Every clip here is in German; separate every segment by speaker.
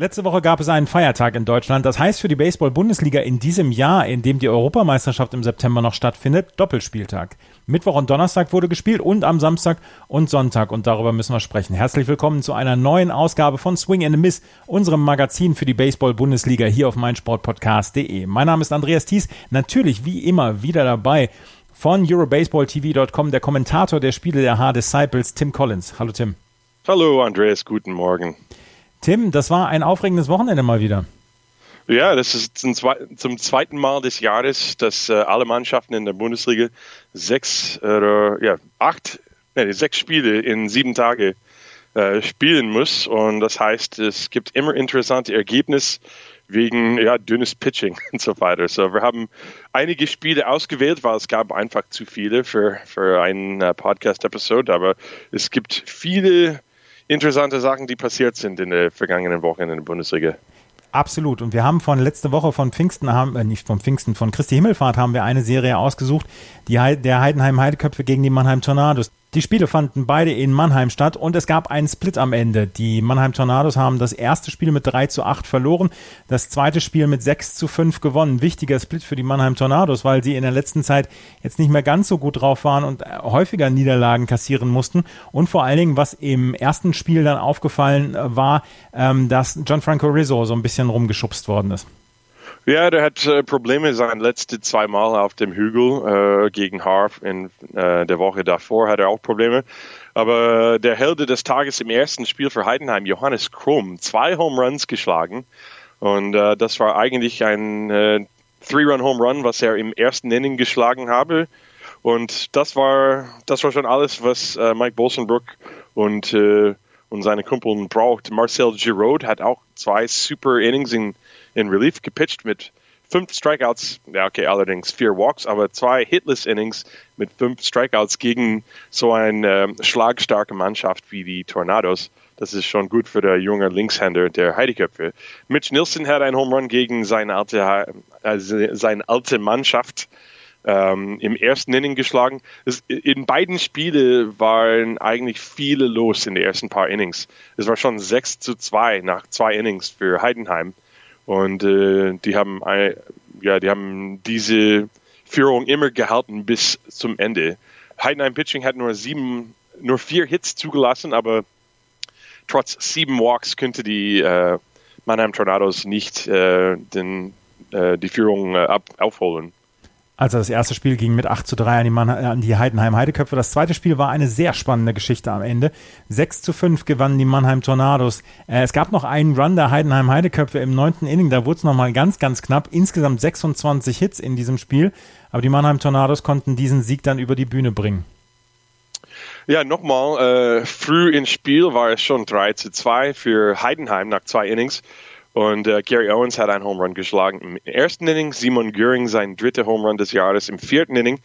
Speaker 1: Letzte Woche gab es einen Feiertag in Deutschland. Das heißt für die Baseball-Bundesliga in diesem Jahr, in dem die Europameisterschaft im September noch stattfindet, Doppelspieltag. Mittwoch und Donnerstag wurde gespielt und am Samstag und Sonntag und darüber müssen wir sprechen. Herzlich willkommen zu einer neuen Ausgabe von Swing and a Miss, unserem Magazin für die Baseball-Bundesliga hier auf meinsportpodcast.de. Mein Name ist Andreas Thies, natürlich wie immer wieder dabei von EuroBaseballTV.com, der Kommentator der Spiele der H-Disciples, Tim Collins. Hallo Tim.
Speaker 2: Hallo Andreas, guten Morgen.
Speaker 1: Tim, das war ein aufregendes Wochenende mal wieder.
Speaker 2: Ja, das ist zum, zweiten Mal des Jahres, dass äh, alle Mannschaften in der Bundesliga sechs äh, ja, acht, nee, sechs Spiele in sieben Tage äh, spielen muss. Und das heißt, es gibt immer interessante Ergebnisse wegen ja, dünnes Pitching und so weiter. So, wir haben einige Spiele ausgewählt, weil es gab einfach zu viele für, für einen äh, Podcast-Episode, aber es gibt viele interessante Sachen, die passiert sind in der vergangenen Woche in der Bundesliga.
Speaker 1: Absolut. Und wir haben von letzte Woche von Pfingsten, haben, äh, nicht von Pfingsten, von Christi Himmelfahrt haben wir eine Serie ausgesucht, die der Heidenheim Heideköpfe gegen die Mannheim Tornados. Die Spiele fanden beide in Mannheim statt und es gab einen Split am Ende. Die Mannheim Tornados haben das erste Spiel mit 3 zu 8 verloren, das zweite Spiel mit 6 zu 5 gewonnen. Wichtiger Split für die Mannheim Tornados, weil sie in der letzten Zeit jetzt nicht mehr ganz so gut drauf waren und häufiger Niederlagen kassieren mussten. Und vor allen Dingen, was im ersten Spiel dann aufgefallen war, ähm, dass Gianfranco Rizzo so ein bisschen rumgeschubst worden ist.
Speaker 2: Ja, der hat äh, Probleme sein letzte zwei Mal auf dem Hügel äh, gegen Harp in äh, der Woche davor hat er auch Probleme. Aber der Held des Tages im ersten Spiel für Heidenheim, Johannes Krumm, zwei Home Runs geschlagen. Und äh, das war eigentlich ein äh, Three-Run-Home Run, was er im ersten Inning geschlagen habe. Und das war, das war schon alles, was äh, Mike Bolsenbrook und, und seine Kumpel braucht. Marcel Giroud hat auch zwei super Innings in in Relief gepitcht mit fünf Strikeouts, ja okay, allerdings vier Walks, aber zwei Hitless-Innings mit fünf Strikeouts gegen so eine äh, schlagstarke Mannschaft wie die Tornados. Das ist schon gut für der junge Linkshänder der Heideköpfe. Mitch Nielsen hat einen Home Run gegen seine alte, äh, seine alte Mannschaft ähm, im ersten Inning geschlagen. Es, in beiden Spielen waren eigentlich viele los in den ersten paar Innings. Es war schon 6 zu 2 nach zwei Innings für Heidenheim. Und äh, die haben ja, die haben diese Führung immer gehalten bis zum Ende. Heidenheim Pitching hat nur sieben, nur vier Hits zugelassen, aber trotz sieben Walks könnte die äh, Mannheim Tornados nicht äh, den, äh, die Führung äh, ab, aufholen.
Speaker 1: Also das erste Spiel ging mit 8 zu 3 an die, Mann, an die Heidenheim Heideköpfe. Das zweite Spiel war eine sehr spannende Geschichte am Ende. 6 zu 5 gewannen die Mannheim Tornados. Äh, es gab noch einen Run der Heidenheim Heideköpfe im neunten Inning. Da wurde es nochmal ganz, ganz knapp. Insgesamt 26 Hits in diesem Spiel. Aber die Mannheim Tornados konnten diesen Sieg dann über die Bühne bringen.
Speaker 2: Ja, nochmal, äh, früh ins Spiel war es schon 3 zu 2 für Heidenheim nach zwei Innings. Und äh, Gary Owens hat einen Home Run geschlagen im ersten Inning, Simon Göring sein dritter Home Run des Jahres im vierten Inning.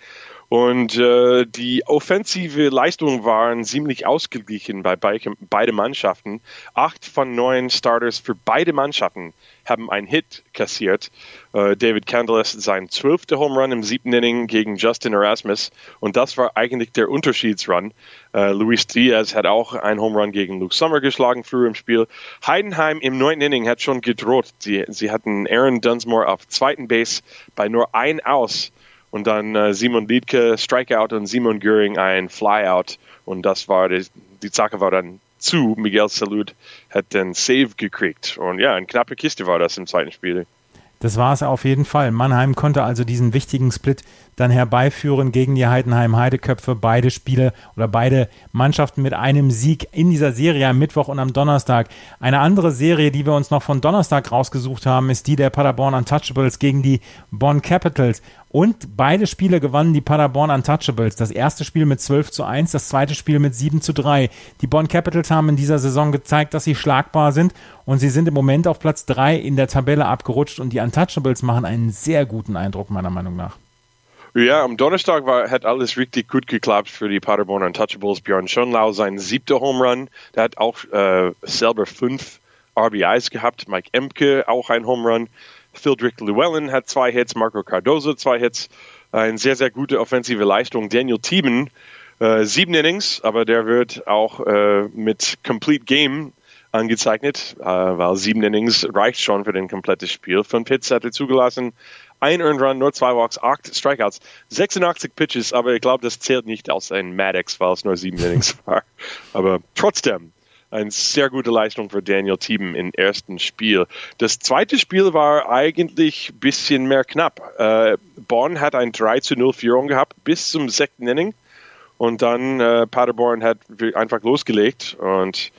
Speaker 2: Und äh, die offensive Leistungen waren ziemlich ausgeglichen bei beide, Mannschaften. Acht von neun Starters für beide Mannschaften haben einen Hit kassiert. Äh, David Candelas sein zwölfter Home Run im siebten Inning gegen Justin Erasmus. Und das war eigentlich der Unterschiedsrun. Äh, Luis Diaz hat auch einen Home Run gegen Luke Sommer geschlagen früher im Spiel. Heidenheim im neunten Inning hat schon gedroht. Sie, sie hatten Aaron Dunsmore auf zweiten Base bei nur ein Aus und dann äh, Simon Liedke Strikeout und Simon Göring ein Flyout und das war die, die Sache war dann zu. Miguel Salud hat den Save gekriegt und ja, eine knappe Kiste war das im zweiten Spiel.
Speaker 1: Das war es auf jeden Fall. Mannheim konnte also diesen wichtigen Split dann herbeiführen gegen die Heidenheim Heideköpfe. Beide Spiele oder beide Mannschaften mit einem Sieg in dieser Serie am Mittwoch und am Donnerstag. Eine andere Serie, die wir uns noch von Donnerstag rausgesucht haben, ist die der Paderborn Untouchables gegen die Bonn Capitals. Und beide Spiele gewannen die Paderborn Untouchables. Das erste Spiel mit 12 zu 1, das zweite Spiel mit 7 zu 3. Die Bonn Capitals haben in dieser Saison gezeigt, dass sie schlagbar sind und sie sind im Moment auf Platz 3 in der Tabelle abgerutscht und die Untouchables machen einen sehr guten Eindruck, meiner Meinung nach.
Speaker 2: Ja, am Donnerstag war, hat alles richtig gut geklappt für die Paderborn Untouchables. Björn Schönlau, sein siebter Home Run. Der hat auch äh, selber fünf RBIs gehabt. Mike Emke auch ein Home Run. Phildrick Llewellyn hat zwei Hits, Marco Cardozo zwei Hits. Eine sehr, sehr gute offensive Leistung. Daniel Thieben, äh, sieben Innings, aber der wird auch äh, mit Complete Game angezeichnet, äh, weil sieben Innings reicht schon für den komplettes Spiel. Fünf Hits hat er zugelassen, ein Earned Run, nur zwei Walks, acht Strikeouts, 86 Pitches, aber ich glaube, das zählt nicht als ein Maddox, weil es nur sieben Innings war. Aber trotzdem, eine sehr gute Leistung für Daniel Thieben im ersten Spiel. Das zweite Spiel war eigentlich ein bisschen mehr knapp. Äh, Bonn hat ein 3 zu 0 Führung gehabt bis zum sechsten Inning und dann äh, Paderborn hat einfach losgelegt und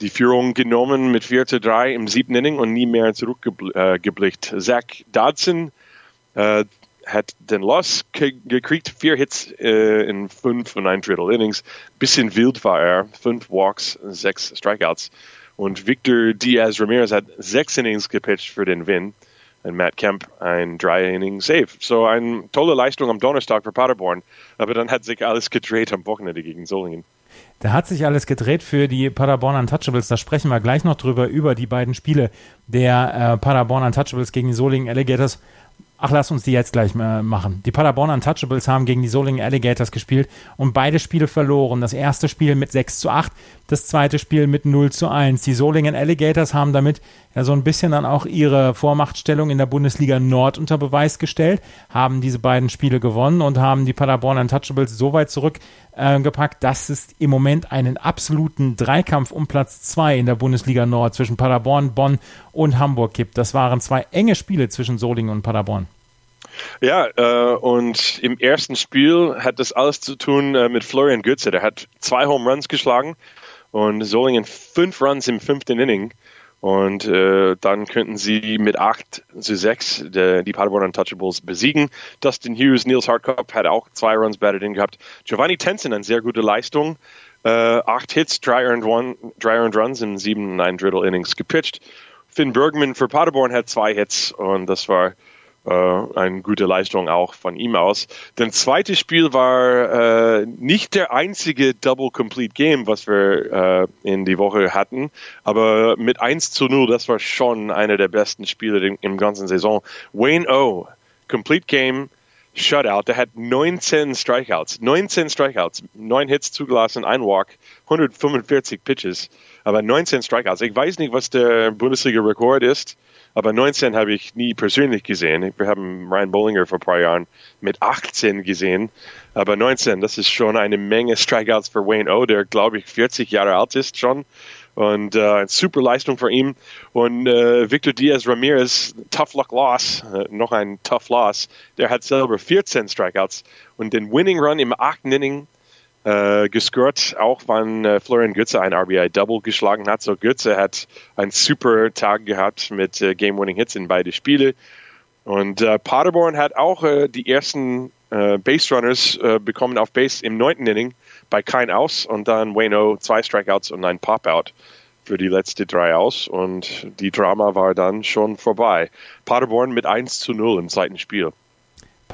Speaker 2: die Führung genommen mit 4 zu 3 im siebten Inning und nie mehr zurückgeblickt. Äh, Zach Dodson äh, hat den Loss gekriegt, vier Hits äh, in fünf und ein Drittel Innings. Bisschen wild war er, fünf Walks, sechs Strikeouts. Und Victor Diaz Ramirez hat sechs Innings gepitcht für den Win. Und Matt Kemp ein drei Inning Save. So eine tolle Leistung am Donnerstag für Paderborn. Aber dann hat sich alles gedreht am Wochenende gegen Solingen.
Speaker 1: Da hat sich alles gedreht für die Paderborn Untouchables. Da sprechen wir gleich noch drüber, über die beiden Spiele der äh, Paderborn Untouchables gegen die Solingen Alligators. Ach, lass uns die jetzt gleich mal machen. Die Paderborn Untouchables haben gegen die Solingen Alligators gespielt und beide Spiele verloren. Das erste Spiel mit 6 zu 8, das zweite Spiel mit 0 zu 1. Die Solingen Alligators haben damit ja so ein bisschen dann auch ihre Vormachtstellung in der Bundesliga Nord unter Beweis gestellt, haben diese beiden Spiele gewonnen und haben die Paderborn Untouchables so weit zurückgepackt, äh, dass es im Moment einen absoluten Dreikampf um Platz 2 in der Bundesliga Nord zwischen Paderborn, Bonn und Hamburg gibt. Das waren zwei enge Spiele zwischen Solingen und Paderborn.
Speaker 2: Ja, äh, und im ersten Spiel hat das alles zu tun äh, mit Florian Götze. Der hat zwei Home Runs geschlagen und Solingen fünf Runs im fünften Inning. Und äh, dann könnten sie mit 8 zu 6 de, die Paderborn Untouchables besiegen. Dustin Hughes, Niels Hartkopf hat auch zwei Runs batted in gehabt. Giovanni Tensen, eine sehr gute Leistung. Äh, acht Hits, drei earned, one, drei earned Runs in sieben und ein Drittel Innings gepitcht. Finn Bergman für Paderborn hat zwei Hits und das war äh, eine gute Leistung auch von ihm aus. Das zweite Spiel war äh, nicht der einzige Double Complete Game, was wir äh, in die Woche hatten, aber mit 1 zu 0, das war schon einer der besten Spiele im, im ganzen Saison. Wayne O, Complete Game, Shutout, der hat 19 Strikeouts, 19 Strikeouts, 9 Hits zugelassen, ein Walk, 145 Pitches, aber 19 Strikeouts. Ich weiß nicht, was der Bundesliga-Rekord ist. Aber 19 habe ich nie persönlich gesehen. Wir haben Ryan Bollinger vor ein paar Jahren mit 18 gesehen. Aber 19, das ist schon eine Menge Strikeouts für Wayne O, der glaube ich 40 Jahre alt ist schon. Und äh, super Leistung für ihn. Und äh, Victor Diaz Ramirez, tough luck loss, äh, noch ein tough loss. Der hat selber 14 Strikeouts. Und den Winning Run im achten Inning äh, gescored, auch wann äh, Florian Götze ein RBI-Double geschlagen hat. So Götze hat einen super Tag gehabt mit äh, Game-Winning-Hits in beide Spiele. Und äh, Paderborn hat auch äh, die ersten äh, Base-Runners äh, bekommen auf Base im neunten Inning bei kein Aus und dann Wayno zwei Strikeouts und ein Pop-Out für die letzte drei aus und die Drama war dann schon vorbei. Paderborn mit 1 zu 0 im zweiten Spiel.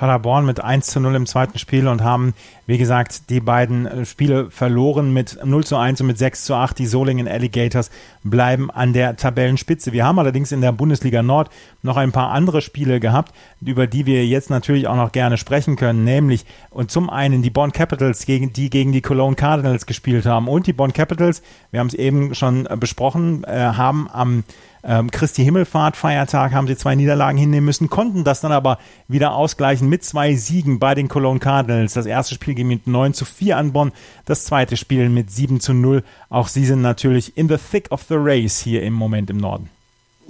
Speaker 1: Paderborn mit 1 zu 0 im zweiten Spiel und haben, wie gesagt, die beiden äh, Spiele verloren mit 0 zu 1 und mit 6 zu 8. Die Solingen Alligators bleiben an der Tabellenspitze. Wir haben allerdings in der Bundesliga Nord noch ein paar andere Spiele gehabt, über die wir jetzt natürlich auch noch gerne sprechen können, nämlich und zum einen die Bonn Capitals, gegen, die gegen die Cologne Cardinals gespielt haben und die Bonn Capitals, wir haben es eben schon äh, besprochen, äh, haben am ähm, Christi Himmelfahrt Feiertag haben sie zwei Niederlagen hinnehmen müssen, konnten das dann aber wieder ausgleichen mit zwei Siegen bei den Cologne Cardinals. Das erste Spiel ging mit 9 zu 4 an Bonn, das zweite Spiel mit 7 zu 0. Auch sie sind natürlich in the thick of the race hier im Moment im Norden.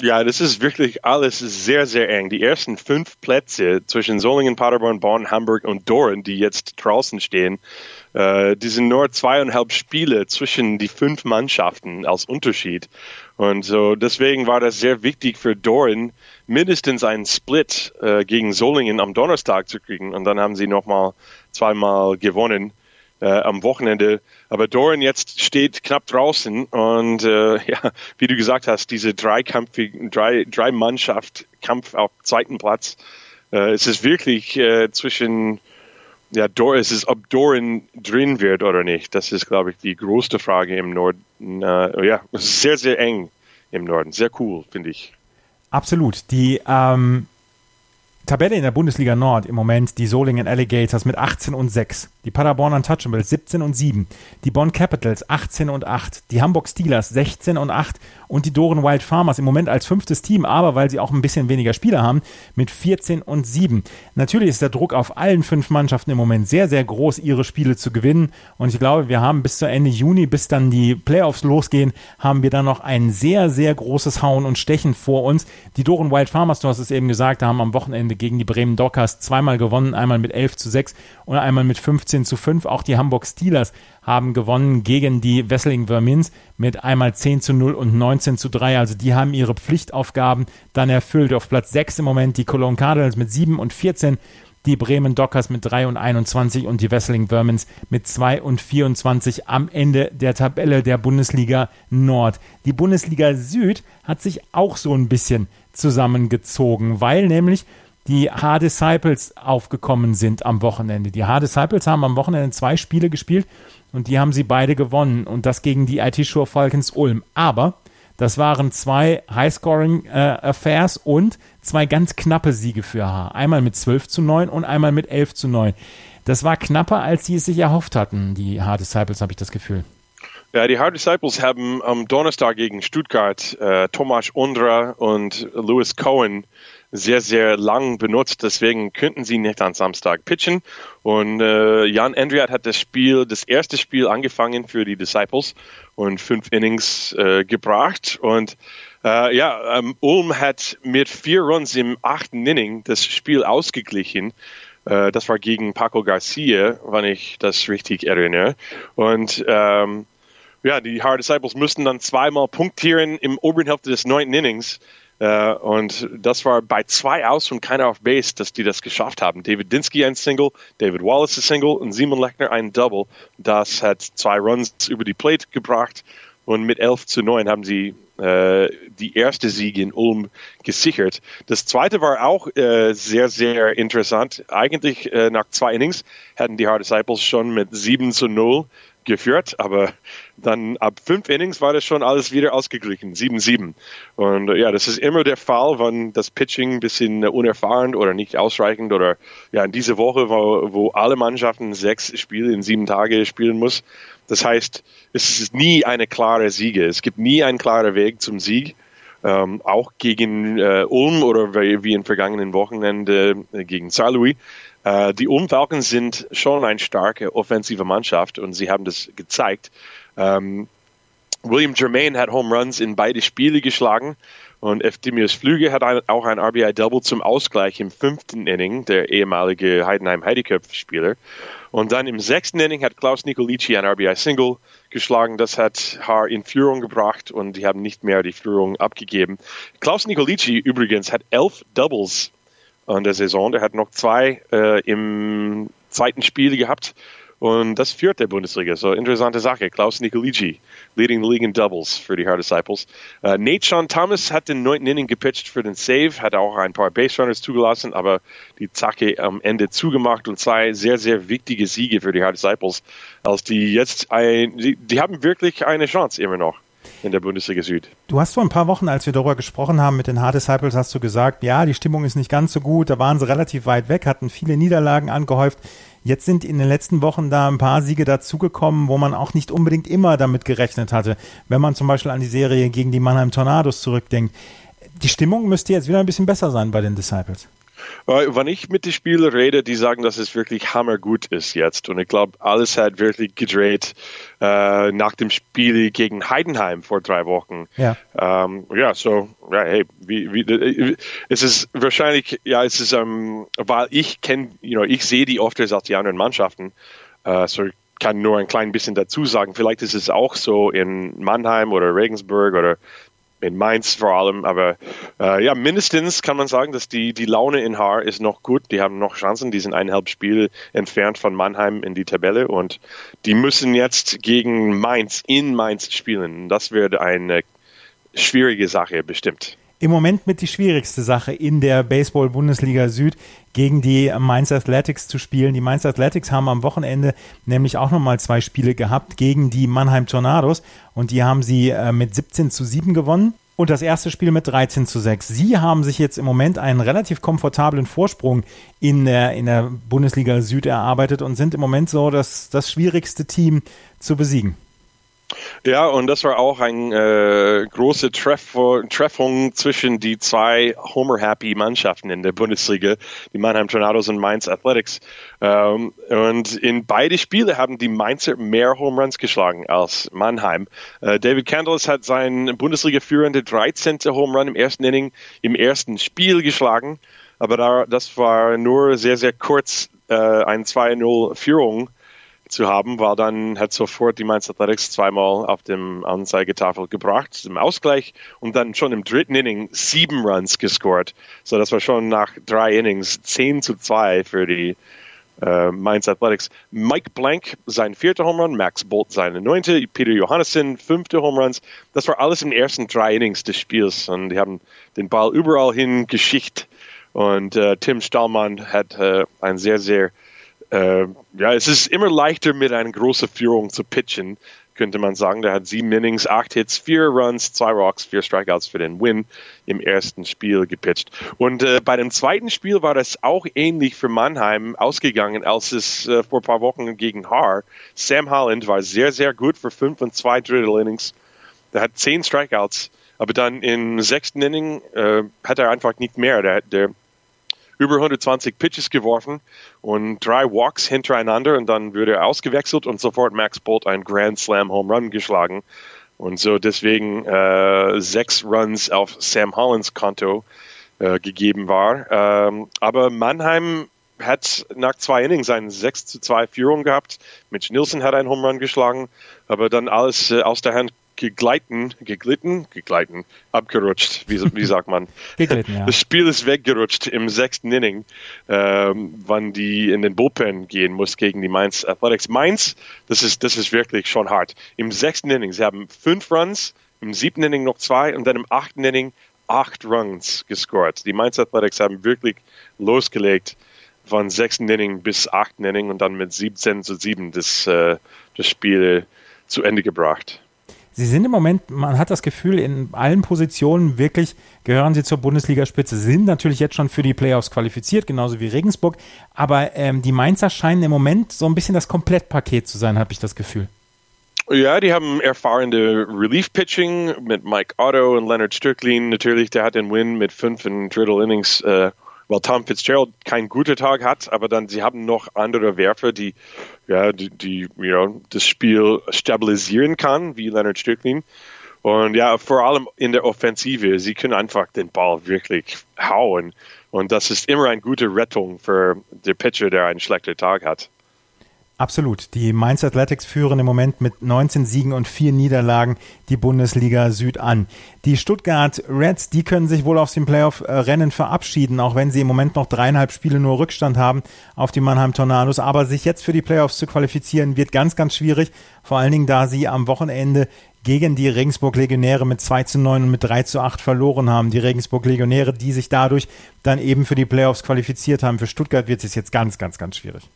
Speaker 2: Ja, das ist wirklich alles sehr, sehr eng. Die ersten fünf Plätze zwischen Solingen, Paderborn, Bonn, Hamburg und Doren, die jetzt draußen stehen, äh, die sind nur zweieinhalb Spiele zwischen die fünf Mannschaften als Unterschied. Und so deswegen war das sehr wichtig für Doren, mindestens einen Split äh, gegen Solingen am Donnerstag zu kriegen. Und dann haben sie nochmal zweimal gewonnen äh, am Wochenende. Aber Doran jetzt steht knapp draußen und äh, ja, wie du gesagt hast, diese dreikampfigen, drei, drei Mannschaft Kampf auf zweiten Platz. Äh, es ist wirklich äh, zwischen ja, Dor es ist, ob Doran drin wird oder nicht. Das ist, glaube ich, die größte Frage im Norden. Äh, ja, es ist sehr, sehr eng im Norden. Sehr cool, finde ich.
Speaker 1: Absolut. Die ähm, Tabelle in der Bundesliga Nord im Moment die Solingen Alligators mit 18 und 6, die Paderborn Untouchables 17 und 7, die Bonn Capitals 18 und 8, die Hamburg Steelers 16 und 8 und die Doren Wild Farmers im Moment als fünftes Team, aber weil sie auch ein bisschen weniger Spieler haben, mit 14 und 7. Natürlich ist der Druck auf allen fünf Mannschaften im Moment sehr, sehr groß, ihre Spiele zu gewinnen und ich glaube, wir haben bis zu Ende Juni, bis dann die Playoffs losgehen, haben wir dann noch ein sehr, sehr großes Hauen und Stechen vor uns. Die Doren Wild Farmers, du hast es eben gesagt, haben am Wochenende gegen die Bremen Dockers zweimal gewonnen, einmal mit 11 zu 6 und einmal mit 15 zu 5. Auch die Hamburg Steelers haben gewonnen gegen die Wesseling Vermins mit einmal 10 zu 0 und 19 zu 3. Also die haben ihre Pflichtaufgaben dann erfüllt. Auf Platz 6 im Moment die Cologne Cardinals mit 7 und 14 die Bremen Dockers mit 3 und 21 und die Wesseling Vermins mit 2 und 24 am Ende der Tabelle der Bundesliga Nord. Die Bundesliga Süd hat sich auch so ein bisschen zusammengezogen, weil nämlich die H-Disciples aufgekommen sind am Wochenende. Die H-Disciples haben am Wochenende zwei Spiele gespielt und die haben sie beide gewonnen und das gegen die IT-Show Falcons Ulm. Aber das waren zwei High-Scoring-Affairs äh, und zwei ganz knappe Siege für H. Einmal mit 12 zu 9 und einmal mit 11 zu 9. Das war knapper, als sie es sich erhofft hatten, die H-Disciples, habe ich das Gefühl.
Speaker 2: Ja, die Hard Disciples haben am Donnerstag gegen Stuttgart äh, Thomas Undra und Lewis Cohen sehr, sehr lang benutzt. Deswegen könnten sie nicht am Samstag pitchen. Und äh, Jan Andriat hat das Spiel, das erste Spiel angefangen für die Disciples und fünf Innings äh, gebracht. Und äh, ja, ähm, Ulm hat mit vier Runs im achten Inning das Spiel ausgeglichen. Äh, das war gegen Paco Garcia, wenn ich das richtig erinnere. Und ähm, ja, die Hard Disciples mussten dann zweimal punktieren im oberen Hälfte des neunten Innings. Äh, und das war bei zwei Aus und keiner auf Base, dass die das geschafft haben. David Dinsky ein Single, David Wallace ein Single und Simon Lechner ein Double. Das hat zwei Runs über die Plate gebracht. Und mit 11 zu 9 haben sie äh, die erste Sieg in Ulm gesichert. Das zweite war auch äh, sehr, sehr interessant. Eigentlich äh, nach zwei Innings hatten die Hard Disciples schon mit 7 zu 0 geführt, aber dann ab fünf Innings war das schon alles wieder ausgeglichen, 7-7. Und äh, ja, das ist immer der Fall, wenn das Pitching ein bisschen unerfahren oder nicht ausreichend oder ja, in dieser Woche, wo, wo alle Mannschaften sechs Spiele in sieben Tage spielen muss. Das heißt, es ist nie eine klare Siege. Es gibt nie einen klaren Weg zum Sieg. Ähm, auch gegen äh, Ulm oder wie, wie im vergangenen Wochenende äh, gegen Saint Louis. Äh, die Ulm Falcons sind schon eine starke offensive Mannschaft und sie haben das gezeigt. Ähm, William Germain hat Home Runs in beide Spiele geschlagen und Eftimius Flüge hat ein, auch ein RBI-Double zum Ausgleich im fünften Inning, der ehemalige Heidenheim-Heideköpf-Spieler. Und dann im sechsten Inning hat Klaus Nicolici ein RBI-Single geschlagen. Das hat Haar in Führung gebracht und die haben nicht mehr die Führung abgegeben. Klaus Nicolici übrigens hat elf Doubles an der Saison. Der hat noch zwei äh, im zweiten Spiel gehabt. Und das führt der Bundesliga. So interessante Sache. Klaus Nicolici, leading the league in Doubles für die Hard Disciples. Uh, Nate Sean Thomas hat den neunten Inning gepitcht für den Save, hat auch ein paar Base Runners zugelassen, aber die Zacke am Ende zugemacht und zwei sehr, sehr wichtige Siege für die Hard Disciples, als die jetzt ein, die, die haben wirklich eine Chance immer noch in der Bundesliga Süd.
Speaker 1: Du hast vor ein paar Wochen, als wir darüber gesprochen haben mit den Hard Disciples, hast du gesagt, ja, die Stimmung ist nicht ganz so gut, da waren sie relativ weit weg, hatten viele Niederlagen angehäuft. Jetzt sind in den letzten Wochen da ein paar Siege dazugekommen, wo man auch nicht unbedingt immer damit gerechnet hatte. Wenn man zum Beispiel an die Serie gegen die Mannheim Tornados zurückdenkt. Die Stimmung müsste jetzt wieder ein bisschen besser sein bei den Disciples.
Speaker 2: Wenn ich mit den Spielern rede, die sagen, dass es wirklich hammergut ist jetzt. Und ich glaube, alles hat wirklich gedreht äh, nach dem Spiel gegen Heidenheim vor drei Wochen. Ja, ähm, ja so, ja, hey, wie, wie, es ist wahrscheinlich, ja, es ist, ähm, weil ich kenne, you know, ich sehe die oft als die anderen Mannschaften. Äh, so ich kann nur ein klein bisschen dazu sagen. Vielleicht ist es auch so in Mannheim oder Regensburg oder in Mainz vor allem. Aber äh, ja, mindestens kann man sagen, dass die, die Laune in Haar ist noch gut. Die haben noch Chancen. Die sind eineinhalb Spiele entfernt von Mannheim in die Tabelle und die müssen jetzt gegen Mainz in Mainz spielen. Das wird eine schwierige Sache bestimmt
Speaker 1: im Moment mit die schwierigste Sache in der Baseball-Bundesliga Süd gegen die Mainz Athletics zu spielen. Die Mainz Athletics haben am Wochenende nämlich auch nochmal zwei Spiele gehabt gegen die Mannheim Tornados und die haben sie äh, mit 17 zu 7 gewonnen. Und das erste Spiel mit 13 zu 6. Sie haben sich jetzt im Moment einen relativ komfortablen Vorsprung in der, in der Bundesliga Süd erarbeitet und sind im Moment so das, das schwierigste Team zu besiegen.
Speaker 2: Ja, und das war auch eine äh, große Treff Treffung zwischen die zwei Homer-happy Mannschaften in der Bundesliga, die Mannheim Tornadoes und Mainz Athletics. Ähm, und in beide Spiele haben die Mainzer mehr Home Runs geschlagen als Mannheim. Äh, David Candles hat seinen Bundesliga-führende 13. Home Run im ersten Inning im ersten Spiel geschlagen, aber da, das war nur sehr, sehr kurz äh, ein 2-0-Führung zu haben, war dann, hat sofort die Mainz Athletics zweimal auf dem Anzeigetafel gebracht, zum Ausgleich und dann schon im dritten Inning sieben Runs gescored. So, das war schon nach drei Innings 10 zu 2 für die äh, Mainz Athletics. Mike Blank, sein vierter Home Run, Max Bolt seine neunte, Peter Johannesson, fünfte Home Runs. Das war alles den ersten drei Innings des Spiels und die haben den Ball überall hin geschicht und äh, Tim Stallmann hat äh, ein sehr, sehr äh, ja, es ist immer leichter mit einer großen Führung zu pitchen, könnte man sagen. Der hat sieben Innings, acht Hits, vier Runs, zwei Rocks, vier Strikeouts für den Win im ersten Spiel gepitcht. Und äh, bei dem zweiten Spiel war das auch ähnlich für Mannheim ausgegangen, als es äh, vor ein paar Wochen gegen Haar. Sam Holland war sehr, sehr gut für fünf und zwei Drittel Innings. Der hat zehn Strikeouts, aber dann im sechsten Inning äh, hat er einfach nicht mehr. Der, der über 120 Pitches geworfen und drei Walks hintereinander und dann wurde er ausgewechselt und sofort Max Bolt ein Grand Slam Home Run geschlagen. Und so deswegen äh, sechs Runs auf Sam Hollands Konto äh, gegeben war. Ähm, aber Mannheim hat nach zwei Innings eine 6 zu 2 Führung gehabt. Mitch Nielsen hat einen Home Run geschlagen, aber dann alles äh, aus der Hand gegleiten, geglitten, gegleiten, abgerutscht, wie, wie sagt man? geglitten, ja. Das Spiel ist weggerutscht im sechsten Inning, ähm, wann die in den Bullpen gehen muss gegen die Mainz Athletics. Mainz, das ist, das ist wirklich schon hart. Im sechsten Inning, sie haben fünf Runs, im siebten Inning noch zwei und dann im achten Inning acht Runs gescored. Die Mainz Athletics haben wirklich losgelegt von sechsten Inning bis achten Inning und dann mit 17 zu 7 das, äh, das Spiel zu Ende gebracht.
Speaker 1: Sie sind im Moment, man hat das Gefühl, in allen Positionen wirklich gehören sie zur Bundesligaspitze. Sind natürlich jetzt schon für die Playoffs qualifiziert, genauso wie Regensburg. Aber ähm, die Mainzer scheinen im Moment so ein bisschen das Komplettpaket zu sein, habe ich das Gefühl.
Speaker 2: Ja, die haben erfahrene Relief-Pitching mit Mike Otto und Leonard Stöcklin. Natürlich, der hat den Win mit fünf in Drittel Innings äh, weil Tom Fitzgerald keinen guten Tag hat, aber dann sie haben noch andere Werfer, die ja die, die know, das Spiel stabilisieren kann, wie Leonard Strickling. Und ja, vor allem in der Offensive, sie können einfach den Ball wirklich hauen. Und das ist immer eine gute Rettung für den Pitcher, der einen schlechten Tag hat.
Speaker 1: Absolut. Die Mainz Athletics führen im Moment mit 19 Siegen und vier Niederlagen die Bundesliga Süd an. Die Stuttgart Reds, die können sich wohl aus dem Playoff-Rennen verabschieden, auch wenn sie im Moment noch dreieinhalb Spiele nur Rückstand haben auf die Mannheim Tornados. Aber sich jetzt für die Playoffs zu qualifizieren, wird ganz, ganz schwierig. Vor allen Dingen, da sie am Wochenende gegen die Regensburg Legionäre mit 2 zu 9 und mit 3 zu 8 verloren haben. Die Regensburg Legionäre, die sich dadurch dann eben für die Playoffs qualifiziert haben. Für Stuttgart wird es jetzt ganz, ganz, ganz schwierig.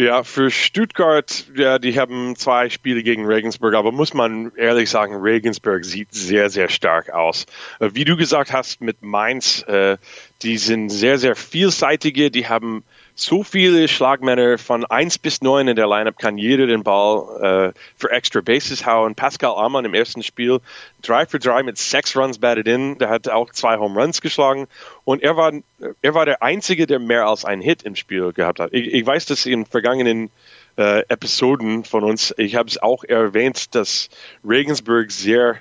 Speaker 2: Ja, für Stuttgart, ja, die haben zwei Spiele gegen Regensburg, aber muss man ehrlich sagen, Regensburg sieht sehr, sehr stark aus. Äh, wie du gesagt hast mit Mainz, äh, die sind sehr, sehr vielseitige, die haben so viele Schlagmänner von 1 bis 9 in der Lineup kann jeder den Ball äh, für extra Bases hauen. Pascal Ammann im ersten Spiel 3 für 3 mit 6 Runs batted in. Der hat auch zwei Home Runs geschlagen. Und er war, er war der Einzige, der mehr als einen Hit im Spiel gehabt hat. Ich, ich weiß, dass in vergangenen äh, Episoden von uns, ich habe es auch erwähnt, dass Regensburg sehr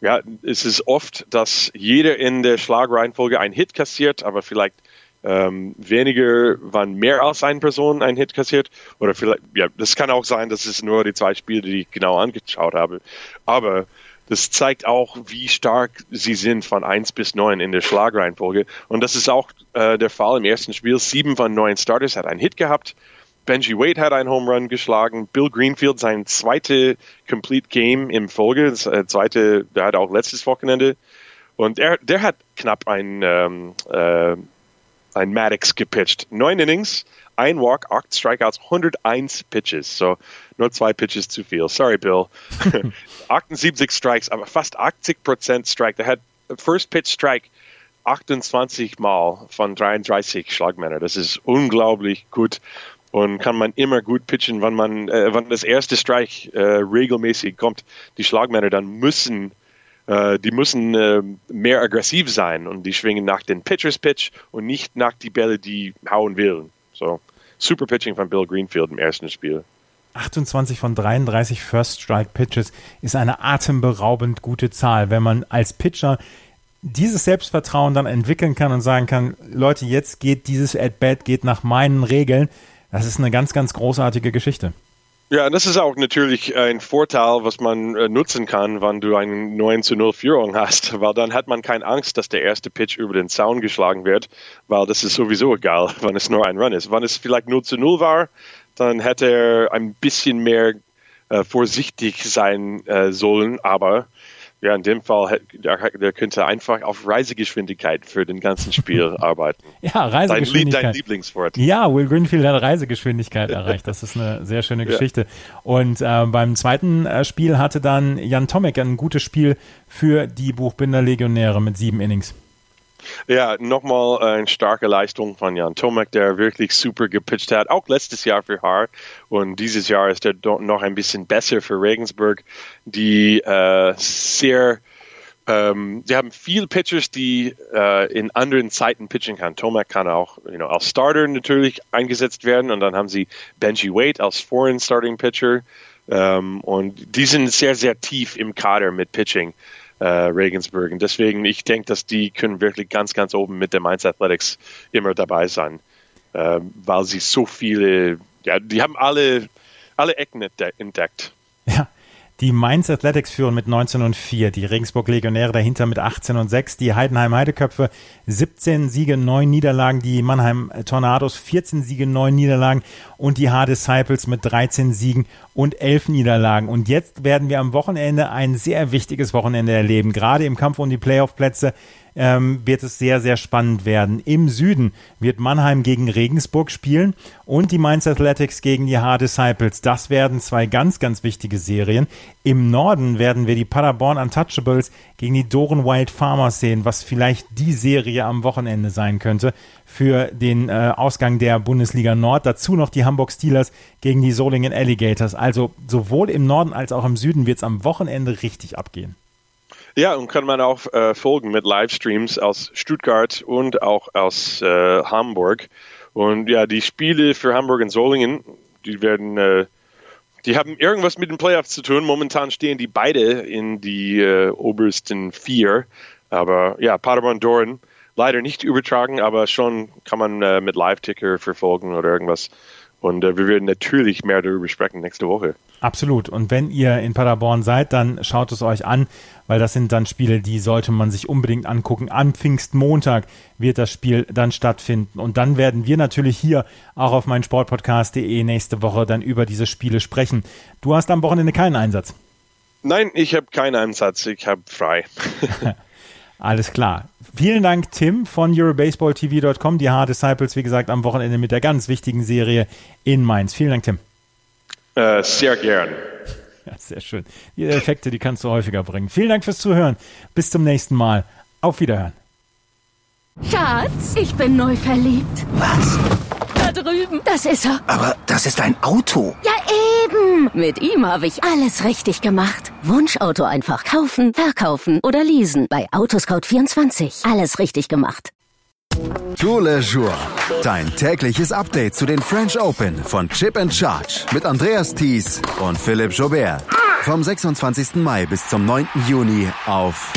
Speaker 2: ja, es ist oft, dass jeder in der Schlagreihenfolge einen Hit kassiert, aber vielleicht ähm, weniger, wann mehr als eine Person einen Hit kassiert. Oder vielleicht, ja, das kann auch sein, dass es nur die zwei Spiele, die ich genau angeschaut habe. Aber das zeigt auch, wie stark sie sind von 1 bis 9 in der Schlagreihenfolge. Und das ist auch äh, der Fall im ersten Spiel. Sieben von neun Starters hat einen Hit gehabt. Benji Wade hat einen Home Run geschlagen. Bill Greenfield sein zweite Complete Game im Folge. Das äh, zweite, der hat auch letztes Wochenende. Und er, der hat knapp ein ähm, äh, ein Maddox gepitcht. Neun Innings, ein Walk, acht Strikeouts, 101 Pitches. So nur zwei Pitches zu viel. Sorry, Bill. 78 Strikes, aber fast 80 Prozent Strike. Der hat First Pitch Strike 28 Mal von 33 Schlagmännern. Das ist unglaublich gut und kann man immer gut pitchen, wenn man, äh, wenn das erste Strike äh, regelmäßig kommt. Die Schlagmänner dann müssen, äh, die müssen äh, mehr aggressiv sein und die schwingen nach den Pitchers Pitch und nicht nach die Bälle, die hauen will. So super Pitching von Bill Greenfield im ersten Spiel.
Speaker 1: 28 von 33 First Strike Pitches ist eine atemberaubend gute Zahl, wenn man als Pitcher dieses Selbstvertrauen dann entwickeln kann und sagen kann, Leute, jetzt geht dieses At-Bat geht nach meinen Regeln. Das ist eine ganz, ganz großartige Geschichte.
Speaker 2: Ja, das ist auch natürlich ein Vorteil, was man äh, nutzen kann, wenn du eine 9 zu 0 Führung hast, weil dann hat man keine Angst, dass der erste Pitch über den Zaun geschlagen wird, weil das ist sowieso egal, wenn es nur ein Run ist. Wenn es vielleicht 0 zu 0 war, dann hätte er ein bisschen mehr äh, vorsichtig sein äh, sollen, aber ja, in dem Fall, der, könnte einfach auf Reisegeschwindigkeit für den ganzen Spiel arbeiten.
Speaker 1: Ja, Reisegeschwindigkeit.
Speaker 2: Dein, dein Lieblingswort.
Speaker 1: Ja, Will Greenfield hat Reisegeschwindigkeit erreicht. Das ist eine sehr schöne Geschichte. Ja. Und äh, beim zweiten äh, Spiel hatte dann Jan Tomek ein gutes Spiel für die Buchbinder Legionäre mit sieben Innings.
Speaker 2: Ja, nochmal eine starke Leistung von Jan Tomek, der wirklich super gepitcht hat, auch letztes Jahr für Haar. Und dieses Jahr ist er noch ein bisschen besser für Regensburg, die äh, sehr ähm, sie haben viele Pitchers, die äh, in anderen Zeiten pitchen kann. Tomek kann auch you know, als Starter natürlich eingesetzt werden und dann haben sie Benji Wade als Foreign Starting Pitcher ähm, und die sind sehr, sehr tief im Kader mit Pitching äh, Regensburg. Und deswegen, ich denke, dass die können wirklich ganz, ganz oben mit der Mainz Athletics immer dabei sein, äh, weil sie so viele, ja, die haben alle, alle Ecken entdeckt.
Speaker 1: Ja, die Mainz Athletics führen mit 19 und 4, die Regensburg Legionäre dahinter mit 18 und 6, die Heidenheim Heideköpfe 17 Siege, 9 Niederlagen, die Mannheim Tornados 14 Siege, 9 Niederlagen. Und die H Disciples mit 13 Siegen und 11 Niederlagen. Und jetzt werden wir am Wochenende ein sehr wichtiges Wochenende erleben, gerade im Kampf um die Playoff-Plätze ähm, wird es sehr, sehr spannend werden. Im Süden wird Mannheim gegen Regensburg spielen und die Mainz Athletics gegen die Hard Disciples. Das werden zwei ganz, ganz wichtige Serien. Im Norden werden wir die Paderborn Untouchables gegen die Doren Wild Farmers sehen, was vielleicht die Serie am Wochenende sein könnte für den äh, Ausgang der Bundesliga Nord. Dazu noch die Hamburg Steelers gegen die Solingen Alligators. Also sowohl im Norden als auch im Süden wird es am Wochenende richtig abgehen.
Speaker 2: Ja, und kann man auch äh, folgen mit Livestreams aus Stuttgart und auch aus äh, Hamburg. Und ja, die Spiele für Hamburg und Solingen, die werden, äh, die haben irgendwas mit den Playoffs zu tun. Momentan stehen die beide in die äh, obersten vier. Aber ja, Paderborn Doren leider nicht übertragen, aber schon kann man äh, mit Live-Ticker verfolgen oder irgendwas. Und äh, wir werden natürlich mehr darüber sprechen nächste Woche.
Speaker 1: Absolut. Und wenn ihr in Paderborn seid, dann schaut es euch an, weil das sind dann Spiele, die sollte man sich unbedingt angucken. Am Pfingstmontag wird das Spiel dann stattfinden. Und dann werden wir natürlich hier auch auf meinen Sportpodcast.de nächste Woche dann über diese Spiele sprechen. Du hast am Wochenende keinen Einsatz.
Speaker 2: Nein, ich habe keinen Einsatz. Ich habe frei.
Speaker 1: Alles klar. Vielen Dank, Tim von EuroBaseballTV.com. Die Hard Disciples, wie gesagt, am Wochenende mit der ganz wichtigen Serie in Mainz. Vielen Dank, Tim.
Speaker 2: Äh, sehr gern.
Speaker 1: Ja, sehr schön. Die Effekte, die kannst du häufiger bringen. Vielen Dank fürs Zuhören. Bis zum nächsten Mal. Auf Wiederhören.
Speaker 3: Schatz, ich bin neu verliebt.
Speaker 4: Was?
Speaker 3: Da drüben. Das ist er.
Speaker 4: Aber das ist ein Auto.
Speaker 3: Ja, eben. Mit ihm habe ich alles richtig gemacht. Wunschauto einfach kaufen, verkaufen oder leasen. Bei Autoscout24. Alles richtig gemacht.
Speaker 5: Tour Le Jour. Dein tägliches Update zu den French Open von Chip and Charge mit Andreas Thies und Philipp Jobert. Vom 26. Mai bis zum 9. Juni auf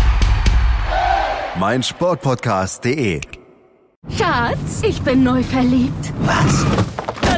Speaker 5: meinsportpodcast.de.
Speaker 3: Schatz, ich bin neu verliebt.
Speaker 4: Was?